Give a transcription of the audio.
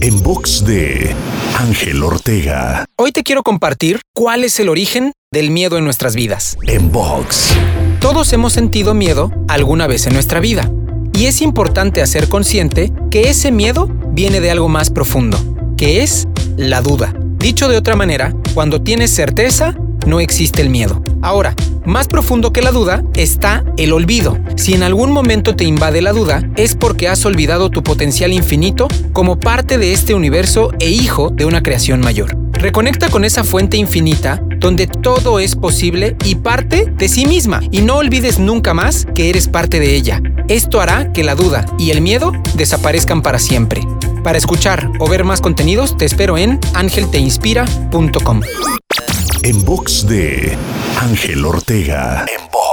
En box de Ángel Ortega. Hoy te quiero compartir cuál es el origen del miedo en nuestras vidas. En box. Todos hemos sentido miedo alguna vez en nuestra vida. Y es importante hacer consciente que ese miedo viene de algo más profundo, que es la duda. Dicho de otra manera, cuando tienes certeza, no existe el miedo. Ahora, más profundo que la duda está el olvido. Si en algún momento te invade la duda, es porque has olvidado tu potencial infinito como parte de este universo e hijo de una creación mayor. Reconecta con esa fuente infinita donde todo es posible y parte de sí misma y no olvides nunca más que eres parte de ella. Esto hará que la duda y el miedo desaparezcan para siempre. Para escuchar o ver más contenidos te espero en angelteinspira.com. En box de Ángel Ortega. En box.